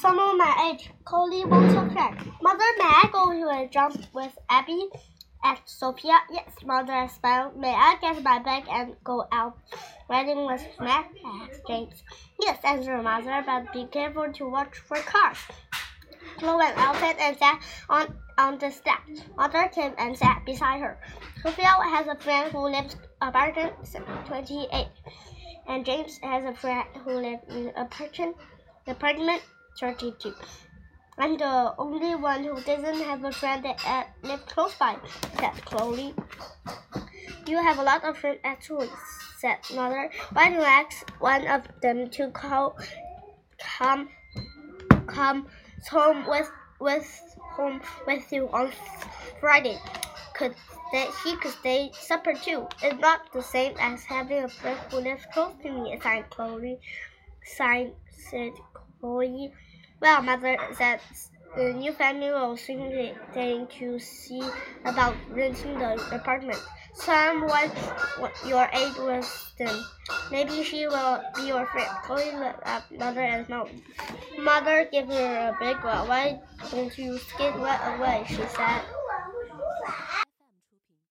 Someone my age, wants a friend. Mother, may I go to a jump with Abby? asked Sophia. Yes, mother I smiled. May I get my bag and go out riding with Matt? asked James. Yes, answered mother, but be careful to watch for cars. Chloe went outside and sat on, on the steps. Mother came and sat beside her. Sophia has a friend who lives apartment 28, and James has a friend who lives in apartment, apartment 32. I'm the only one who doesn't have a friend that uh, lives close by, said Chloe. You have a lot of friends at school, said Mother. Why don't you ask one of them to call, come, come home with with home with you on Friday? Could they, he could stay supper too. It's not the same as having a friend who lives close to me, sighed Chloe. Sighed, said Chloe. Well, mother said the new family will soon be going to see about renting the apartment. Someone your age with them. Maybe she will be your friend. Chloe looked at mother and. Mother gave her a big one. Why don't you skate right away? She said.